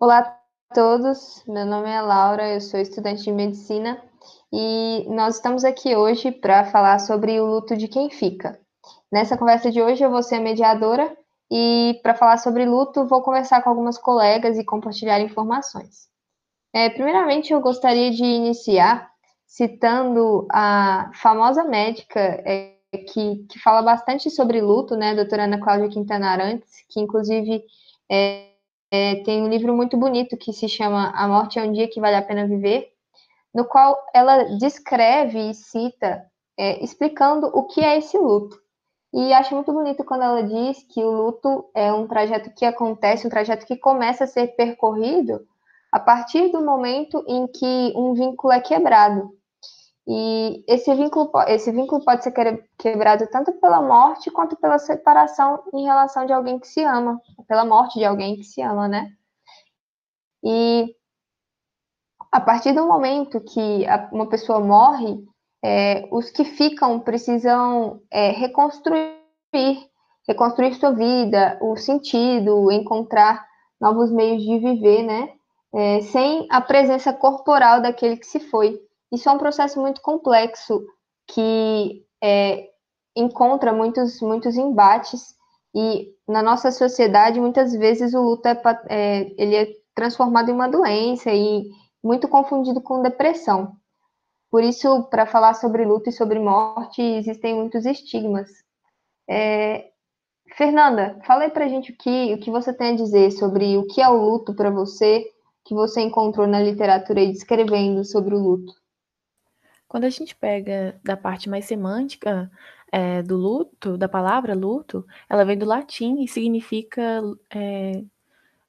Olá a todos, meu nome é Laura, eu sou estudante de medicina e nós estamos aqui hoje para falar sobre o luto de quem fica. Nessa conversa de hoje eu vou ser a mediadora e para falar sobre luto vou conversar com algumas colegas e compartilhar informações. É, primeiramente eu gostaria de iniciar citando a famosa médica é, que, que fala bastante sobre luto, né, a doutora Ana Cláudia Quintana Arantes, que inclusive é, é, tem um livro muito bonito que se chama A Morte é um Dia que Vale a Pena Viver, no qual ela descreve e cita, é, explicando o que é esse luto. E acho muito bonito quando ela diz que o luto é um trajeto que acontece, um trajeto que começa a ser percorrido a partir do momento em que um vínculo é quebrado. E esse vínculo, esse vínculo pode ser quebrado tanto pela morte quanto pela separação em relação de alguém que se ama, pela morte de alguém que se ama, né? E a partir do momento que uma pessoa morre, é, os que ficam precisam é, reconstruir, reconstruir sua vida, o sentido, encontrar novos meios de viver, né? É, sem a presença corporal daquele que se foi. Isso é um processo muito complexo que é, encontra muitos, muitos embates e na nossa sociedade muitas vezes o luto é, é, ele é transformado em uma doença e muito confundido com depressão. Por isso, para falar sobre luto e sobre morte, existem muitos estigmas. É, Fernanda, fala aí para gente o que, o que você tem a dizer sobre o que é o luto para você, que você encontrou na literatura aí descrevendo sobre o luto. Quando a gente pega da parte mais semântica é, do luto, da palavra luto, ela vem do latim e significa. É,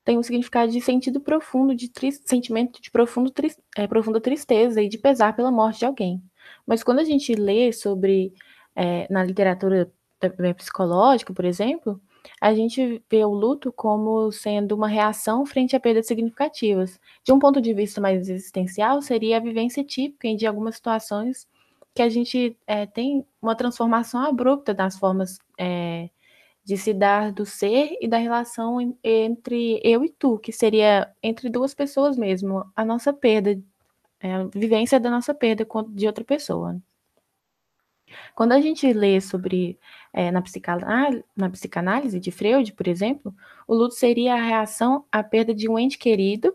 tem um significado de sentido profundo, de sentimento de profundo, é, profunda tristeza e de pesar pela morte de alguém. Mas quando a gente lê sobre, na literatura psicológica, por exemplo, a gente vê o luto como sendo uma reação frente a perdas significativas. De um ponto de vista mais existencial, seria a vivência típica de algumas situações que a gente é, tem uma transformação abrupta das formas é, de se dar do ser e da relação entre eu e tu, que seria entre duas pessoas mesmo, a nossa perda, é, a vivência da nossa perda de outra pessoa. Quando a gente lê sobre, é, na, psicanálise, na psicanálise de Freud, por exemplo, o luto seria a reação à perda de um ente querido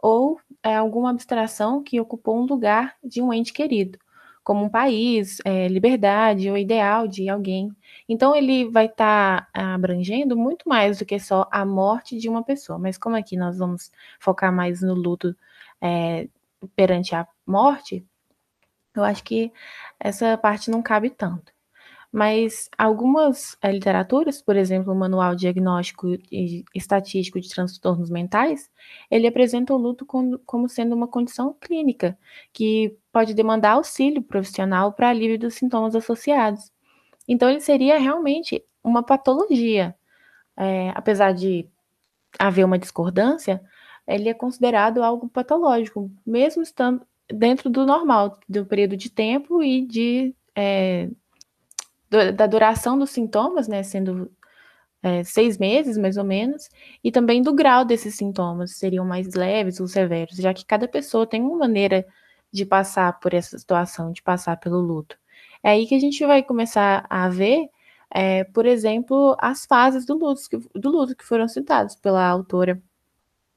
ou é, alguma abstração que ocupou um lugar de um ente querido, como um país, é, liberdade ou ideal de alguém. Então, ele vai estar tá abrangendo muito mais do que só a morte de uma pessoa. Mas, como aqui nós vamos focar mais no luto é, perante a morte, eu acho que essa parte não cabe tanto. Mas algumas é, literaturas, por exemplo, o Manual Diagnóstico e Estatístico de Transtornos Mentais, ele apresenta o luto como, como sendo uma condição clínica, que pode demandar auxílio profissional para alívio dos sintomas associados. Então, ele seria realmente uma patologia. É, apesar de haver uma discordância, ele é considerado algo patológico, mesmo estando dentro do normal, do período de tempo e de é, da duração dos sintomas, né, sendo é, seis meses, mais ou menos, e também do grau desses sintomas, seriam mais leves ou severos, já que cada pessoa tem uma maneira de passar por essa situação, de passar pelo luto. É aí que a gente vai começar a ver, é, por exemplo, as fases do luto, do luto que foram citadas pela autora,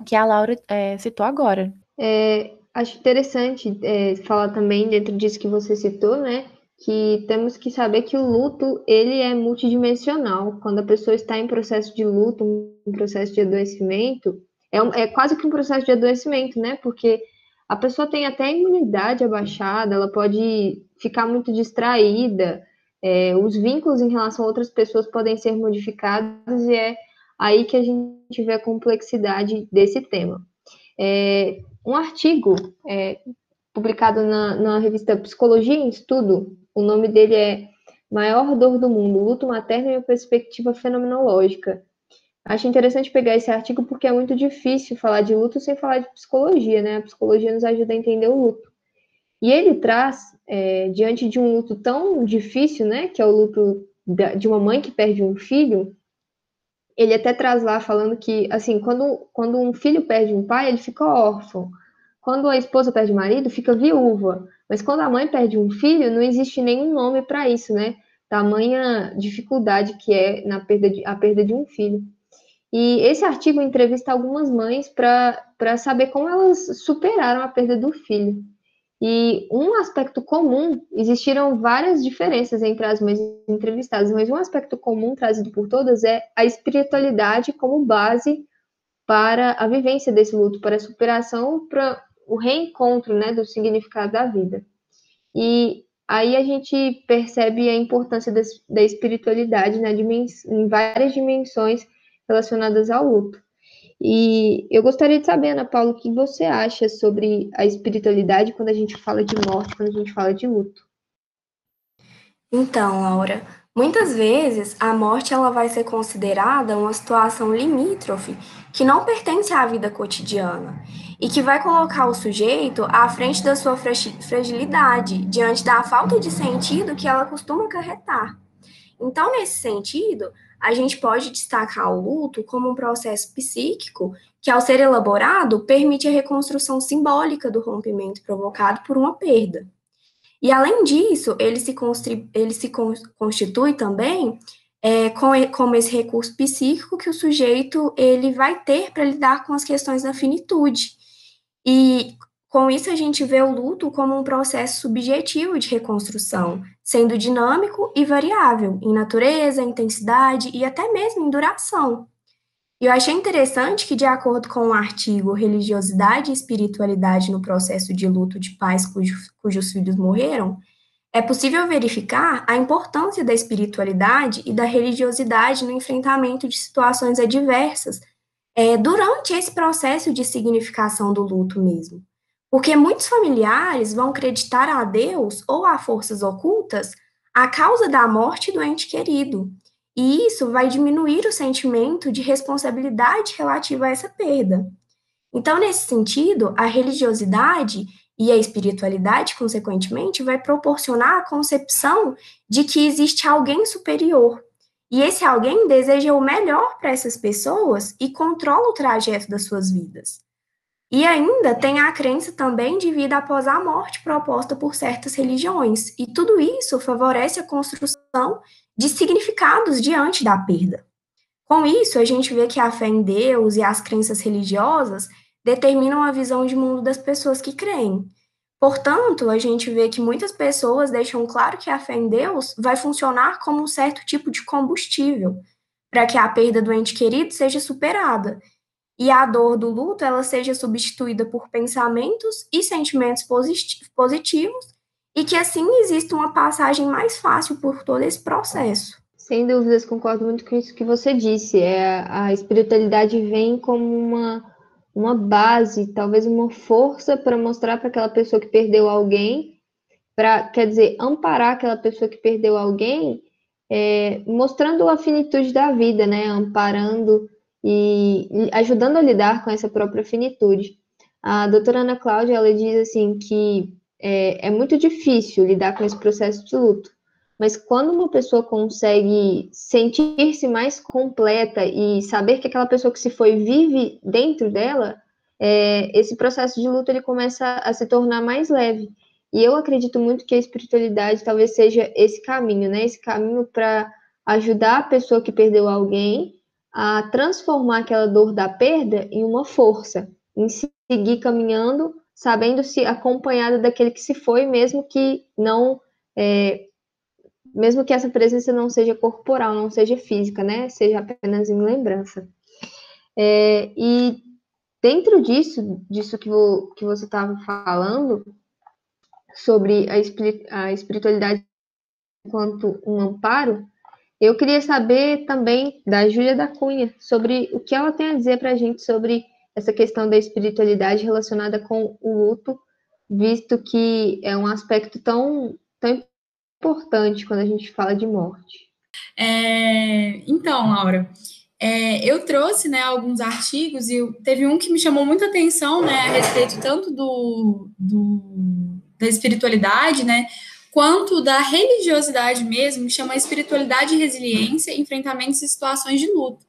que a Laura é, citou agora. É, acho interessante é, falar também dentro disso que você citou, né? Que temos que saber que o luto ele é multidimensional. Quando a pessoa está em processo de luto, um processo de adoecimento, é, um, é quase que um processo de adoecimento, né? Porque a pessoa tem até a imunidade abaixada, ela pode ficar muito distraída, é, os vínculos em relação a outras pessoas podem ser modificados e é aí que a gente vê a complexidade desse tema. É, um artigo é, publicado na, na revista Psicologia em Estudo, o nome dele é Maior Dor do Mundo, Luto Materno e a Perspectiva Fenomenológica. Acho interessante pegar esse artigo porque é muito difícil falar de luto sem falar de psicologia, né? A psicologia nos ajuda a entender o luto. E ele traz, é, diante de um luto tão difícil, né? Que é o luto de uma mãe que perde um filho, ele até traz lá falando que, assim, quando, quando um filho perde um pai, ele fica órfão. Quando a esposa perde o marido, fica viúva. Mas quando a mãe perde um filho, não existe nenhum nome para isso, né? Tamanha dificuldade que é na perda de, a perda de um filho. E esse artigo entrevista algumas mães para saber como elas superaram a perda do filho. E um aspecto comum, existiram várias diferenças entre as mães entrevistadas, mas um aspecto comum trazido por todas é a espiritualidade como base para a vivência desse luto, para a superação, para o reencontro né, do significado da vida. E aí a gente percebe a importância da, da espiritualidade né, em várias dimensões relacionadas ao luto. E eu gostaria de saber, Ana Paula, o que você acha sobre a espiritualidade quando a gente fala de morte, quando a gente fala de luto. Então, Laura, muitas vezes a morte ela vai ser considerada uma situação limítrofe que não pertence à vida cotidiana e que vai colocar o sujeito à frente da sua fragilidade diante da falta de sentido que ela costuma acarretar. Então, nesse sentido, a gente pode destacar o luto como um processo psíquico que, ao ser elaborado, permite a reconstrução simbólica do rompimento provocado por uma perda. E, além disso, ele se, ele se constitui também é, com, como esse recurso psíquico que o sujeito ele vai ter para lidar com as questões da finitude. E com isso, a gente vê o luto como um processo subjetivo de reconstrução, sendo dinâmico e variável em natureza, intensidade e até mesmo em duração. E eu achei interessante que, de acordo com o artigo Religiosidade e Espiritualidade no Processo de Luto de Pais cujos, cujos filhos morreram, é possível verificar a importância da espiritualidade e da religiosidade no enfrentamento de situações adversas é, durante esse processo de significação do luto mesmo. Porque muitos familiares vão acreditar a Deus ou a forças ocultas a causa da morte do ente querido. E isso vai diminuir o sentimento de responsabilidade relativa a essa perda. Então, nesse sentido, a religiosidade e a espiritualidade, consequentemente, vai proporcionar a concepção de que existe alguém superior. E esse alguém deseja o melhor para essas pessoas e controla o trajeto das suas vidas. E ainda tem a crença também de vida após a morte proposta por certas religiões, e tudo isso favorece a construção de significados diante da perda. Com isso, a gente vê que a fé em Deus e as crenças religiosas determinam a visão de mundo das pessoas que creem. Portanto, a gente vê que muitas pessoas deixam claro que a fé em Deus vai funcionar como um certo tipo de combustível para que a perda do ente querido seja superada e a dor do luto ela seja substituída por pensamentos e sentimentos positivos e que assim exista uma passagem mais fácil por todo esse processo. Sem dúvidas, concordo muito com isso que você disse. É, a espiritualidade vem como uma, uma base, talvez uma força para mostrar para aquela pessoa que perdeu alguém, para, quer dizer, amparar aquela pessoa que perdeu alguém, é, mostrando a finitude da vida, né? Amparando e ajudando a lidar com essa própria finitude. A doutora Ana Cláudia, ela diz assim que é, é muito difícil lidar com esse processo de luto, mas quando uma pessoa consegue sentir-se mais completa e saber que aquela pessoa que se foi vive dentro dela, é, esse processo de luto ele começa a se tornar mais leve. E eu acredito muito que a espiritualidade talvez seja esse caminho, né? Esse caminho para ajudar a pessoa que perdeu alguém a transformar aquela dor da perda em uma força, em seguir caminhando, sabendo-se acompanhada daquele que se foi, mesmo que não, é, mesmo que essa presença não seja corporal, não seja física, né? Seja apenas em lembrança. É, e dentro disso, disso que, vo, que você estava falando, sobre a espiritualidade enquanto um amparo, eu queria saber também da Júlia da Cunha sobre o que ela tem a dizer para a gente sobre essa questão da espiritualidade relacionada com o luto, visto que é um aspecto tão, tão importante quando a gente fala de morte. É, então, Laura, é, eu trouxe né, alguns artigos e teve um que me chamou muita atenção né, a respeito tanto do, do da espiritualidade, né, quanto da religiosidade mesmo, que chama espiritualidade e resiliência, enfrentamentos e situações de luto.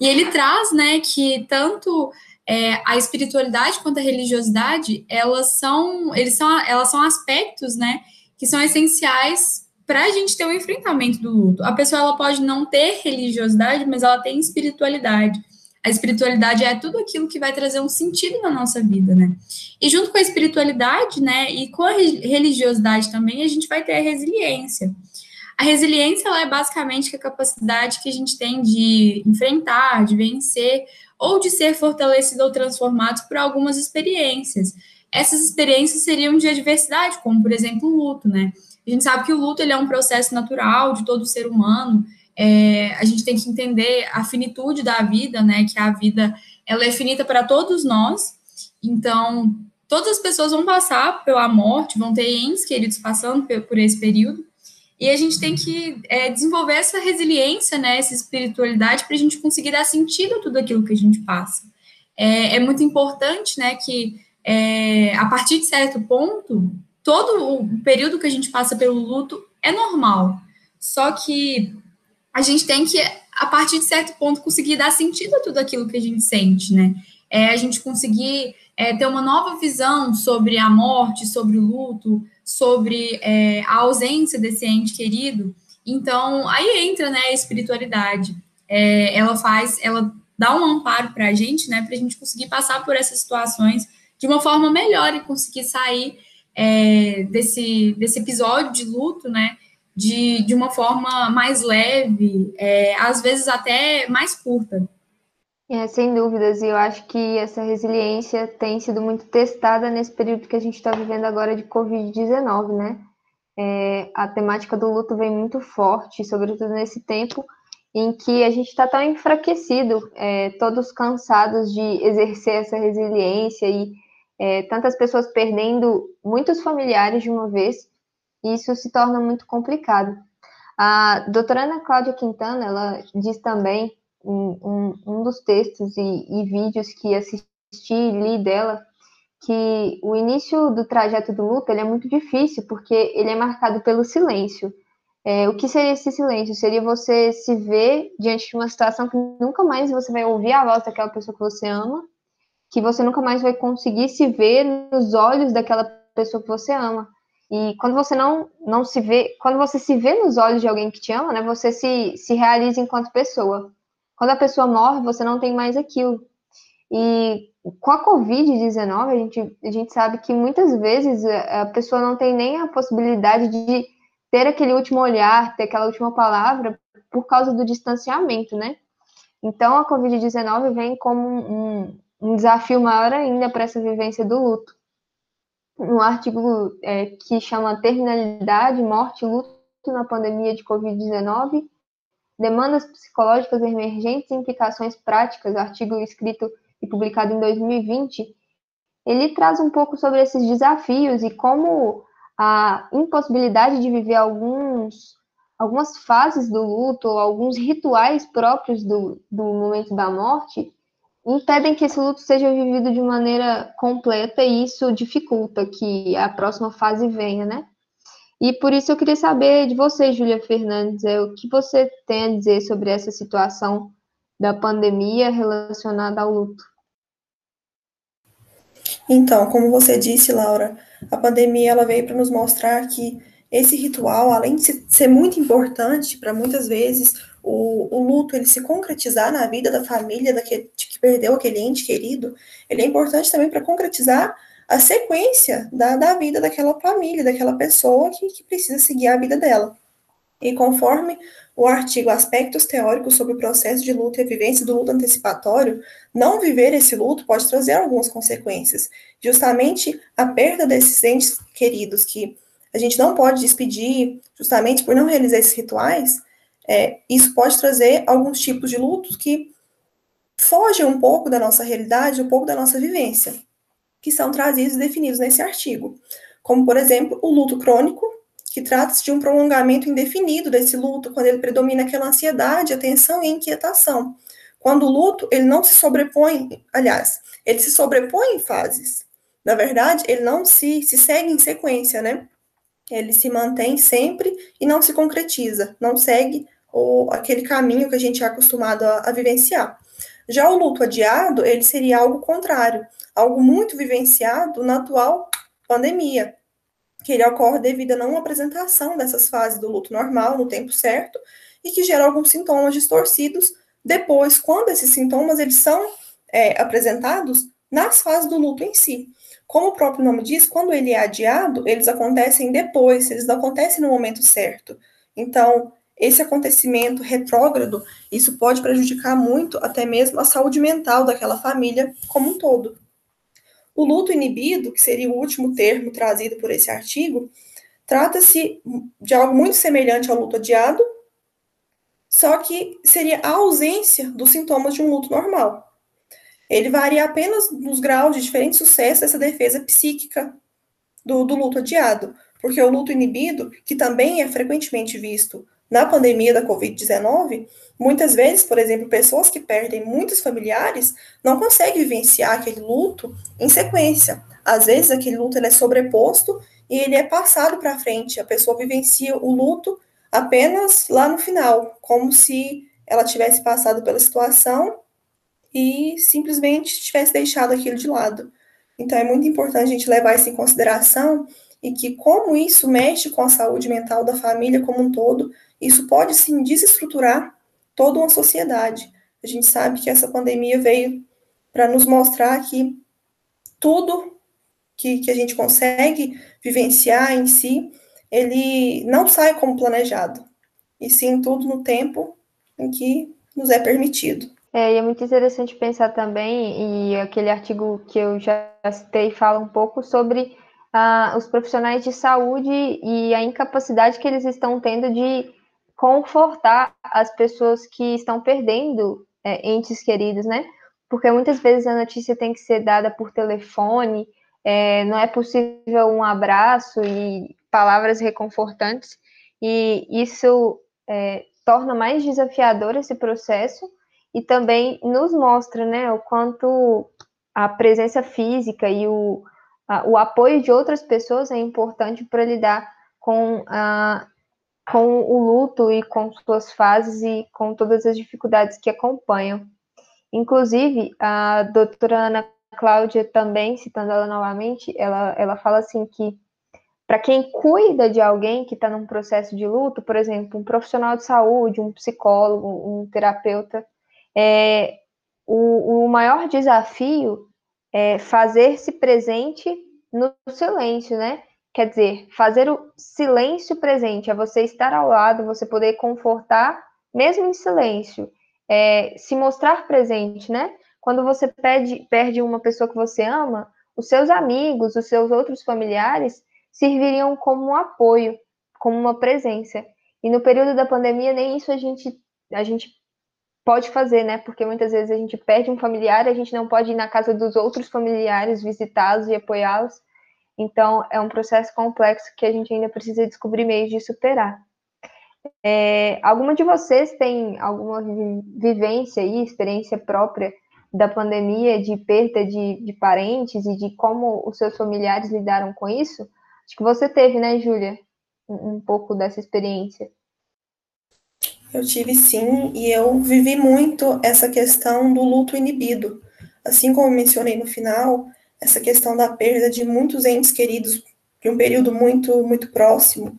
E ele traz, né, que tanto é, a espiritualidade quanto a religiosidade, elas são, eles são, elas são aspectos, né, que são essenciais para a gente ter um enfrentamento do luto. A pessoa ela pode não ter religiosidade, mas ela tem espiritualidade. A espiritualidade é tudo aquilo que vai trazer um sentido na nossa vida, né? E junto com a espiritualidade, né, e com a religiosidade também, a gente vai ter a resiliência. A resiliência ela é basicamente a capacidade que a gente tem de enfrentar, de vencer ou de ser fortalecido ou transformado por algumas experiências. Essas experiências seriam de adversidade, como por exemplo o luto, né? A gente sabe que o luto ele é um processo natural de todo ser humano. É, a gente tem que entender a finitude da vida, né? Que a vida ela é finita para todos nós. Então, todas as pessoas vão passar pela morte, vão ter entes queridos passando por esse período. E a gente tem que é, desenvolver essa resiliência, né, essa espiritualidade, para a gente conseguir dar sentido a tudo aquilo que a gente passa. É, é muito importante, né, que é, a partir de certo ponto, todo o período que a gente passa pelo luto é normal. Só que a gente tem que, a partir de certo ponto, conseguir dar sentido a tudo aquilo que a gente sente, né? É a gente conseguir é, ter uma nova visão sobre a morte, sobre o luto, sobre é, a ausência desse ente querido. Então, aí entra né, a espiritualidade. É, ela faz, ela dá um amparo para a gente, né, para a gente conseguir passar por essas situações de uma forma melhor e conseguir sair é, desse, desse episódio de luto, né, de, de uma forma mais leve, é, às vezes até mais curta. É, sem dúvidas, e eu acho que essa resiliência tem sido muito testada nesse período que a gente está vivendo agora de Covid-19, né? É, a temática do luto vem muito forte, sobretudo nesse tempo em que a gente está tão enfraquecido, é, todos cansados de exercer essa resiliência e é, tantas pessoas perdendo muitos familiares de uma vez, isso se torna muito complicado. A doutora Ana Cláudia Quintana, ela diz também um, um, dos textos e, e, vídeos que assisti e li dela, que o início do trajeto do luto ele é muito difícil, porque ele é marcado pelo silêncio. É, o que seria esse silêncio? Seria você se ver diante de uma situação que nunca mais você vai ouvir a voz daquela pessoa que você ama, que você nunca mais vai conseguir se ver nos olhos daquela pessoa que você ama. E quando você não, não se vê, quando você se vê nos olhos de alguém que te ama, né, você se, se realiza enquanto pessoa. Quando a pessoa morre, você não tem mais aquilo. E com a Covid-19, a gente, a gente sabe que muitas vezes a pessoa não tem nem a possibilidade de ter aquele último olhar, ter aquela última palavra, por causa do distanciamento, né? Então, a Covid-19 vem como um, um, desafio maior ainda para essa vivência do luto. No artigo é, que chama Terminalidade, Morte e Luto na Pandemia de Covid-19, Demandas psicológicas emergentes e implicações práticas, artigo escrito e publicado em 2020, ele traz um pouco sobre esses desafios e como a impossibilidade de viver alguns, algumas fases do luto, alguns rituais próprios do, do momento da morte, impedem que esse luto seja vivido de maneira completa e isso dificulta que a próxima fase venha, né? E por isso eu queria saber de você, Júlia Fernandes, é, o que você tem a dizer sobre essa situação da pandemia relacionada ao luto. Então, como você disse, Laura, a pandemia ela veio para nos mostrar que esse ritual, além de ser muito importante para muitas vezes o, o, luto ele se concretizar na vida da família daquele, que perdeu aquele ente querido, ele é importante também para concretizar a sequência da, da vida daquela família, daquela pessoa que, que precisa seguir a vida dela. E conforme o artigo Aspectos Teóricos sobre o Processo de Luto e a Vivência do Luto Antecipatório, não viver esse luto pode trazer algumas consequências. Justamente a perda desses entes queridos que a gente não pode despedir, justamente por não realizar esses rituais, é, isso pode trazer alguns tipos de lutos que fogem um pouco da nossa realidade, um pouco da nossa vivência que são trazidos e definidos nesse artigo, como, por exemplo, o luto crônico, que trata-se de um prolongamento indefinido desse luto, quando ele predomina aquela ansiedade, atenção e inquietação. Quando o luto, ele não se sobrepõe, aliás, ele se sobrepõe em fases. Na verdade, ele não se, se segue em sequência, né? Ele se mantém sempre e não se concretiza, não segue ou aquele caminho que a gente é acostumado a, a vivenciar. Já o luto adiado, ele seria algo contrário, algo muito vivenciado na atual pandemia, que ele ocorre devido a não apresentação dessas fases do luto normal no tempo certo e que gera alguns sintomas distorcidos depois, quando esses sintomas eles são é, apresentados nas fases do luto em si. Como o próprio nome diz, quando ele é adiado, eles acontecem depois, eles não acontecem no momento certo. Então, esse acontecimento retrógrado, isso pode prejudicar muito até mesmo a saúde mental daquela família como um todo. O luto inibido, que seria o último termo trazido por esse artigo, trata-se de algo muito semelhante ao luto adiado, só que seria a ausência dos sintomas de um luto normal. Ele varia apenas nos graus de diferente sucesso dessa defesa psíquica do, do luto adiado, porque o luto inibido, que também é frequentemente visto na pandemia da Covid-19, muitas vezes, por exemplo, pessoas que perdem muitos familiares não conseguem vivenciar aquele luto em sequência. Às vezes, aquele luto é sobreposto e ele é passado para frente. A pessoa vivencia o luto apenas lá no final, como se ela tivesse passado pela situação e simplesmente tivesse deixado aquilo de lado. Então, é muito importante a gente levar isso em consideração e que, como isso mexe com a saúde mental da família como um todo, isso pode sim desestruturar toda uma sociedade. A gente sabe que essa pandemia veio para nos mostrar que tudo que, que a gente consegue vivenciar em si, ele não sai como planejado, e sim tudo no tempo em que nos é permitido. É, e é muito interessante pensar também, e aquele artigo que eu já citei fala um pouco sobre ah, os profissionais de saúde e a incapacidade que eles estão tendo de confortar as pessoas que estão perdendo é, entes queridos, né? Porque muitas vezes a notícia tem que ser dada por telefone, é, não é possível um abraço e palavras reconfortantes, e isso é, torna mais desafiador esse processo e também nos mostra né, o quanto a presença física e o, a, o apoio de outras pessoas é importante para lidar com a, com o luto e com suas fases e com todas as dificuldades que acompanham. Inclusive, a doutora Ana Cláudia também, citando ela novamente, ela, ela fala assim que para quem cuida de alguém que está num processo de luto, por exemplo, um profissional de saúde, um psicólogo, um terapeuta, é, o, o maior desafio é fazer-se presente no silêncio, né? Quer dizer, fazer o silêncio presente, é você estar ao lado, você poder confortar, mesmo em silêncio, é, se mostrar presente, né? Quando você perde, perde uma pessoa que você ama, os seus amigos, os seus outros familiares serviriam como um apoio, como uma presença. E no período da pandemia, nem isso a gente, a gente pode fazer, né? Porque muitas vezes a gente perde um familiar, a gente não pode ir na casa dos outros familiares, visitá-los e apoiá-los. Então, é um processo complexo que a gente ainda precisa descobrir meios de superar. É, alguma de vocês tem alguma vivência e experiência própria da pandemia, de perda de, de parentes e de como os seus familiares lidaram com isso? Acho que você teve, né, Júlia, um, um pouco dessa experiência. Eu tive sim, e eu vivi muito essa questão do luto inibido. Assim como mencionei no final, essa questão da perda de muitos entes queridos de um período muito, muito próximo.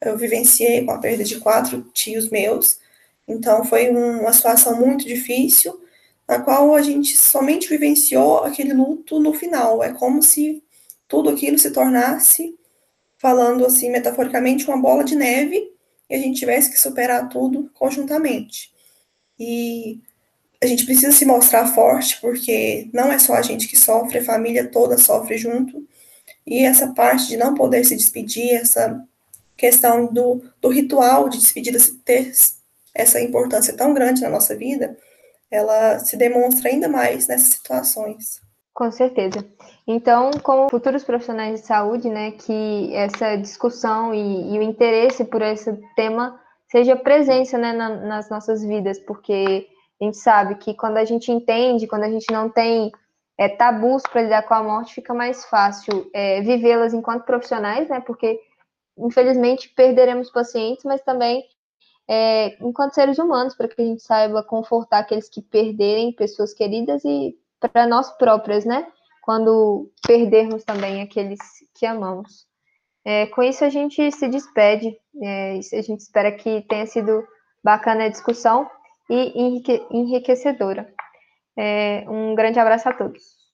Eu vivenciei com a perda de quatro tios meus, então foi uma situação muito difícil, na qual a gente somente vivenciou aquele luto no final. É como se tudo aquilo se tornasse, falando assim metaforicamente, uma bola de neve e a gente tivesse que superar tudo conjuntamente. E a gente precisa se mostrar forte, porque não é só a gente que sofre, a família toda sofre junto. E essa parte de não poder se despedir, essa questão do, do ritual de despedida ter essa importância tão grande na nossa vida, ela se demonstra ainda mais nessas situações. Com certeza. Então, como futuros profissionais de saúde, né, que essa discussão e, e o interesse por esse tema seja presença né, na, nas nossas vidas, porque a gente sabe que quando a gente entende, quando a gente não tem é, tabus para lidar com a morte, fica mais fácil é, vivê-las enquanto profissionais, né? Porque, infelizmente, perderemos pacientes, mas também é, enquanto seres humanos, para que a gente saiba confortar aqueles que perderem pessoas queridas e para nós próprias, né? Quando perdermos também aqueles que amamos. É, com isso, a gente se despede. É, a gente espera que tenha sido bacana a discussão e enriquecedora. É, um grande abraço a todos.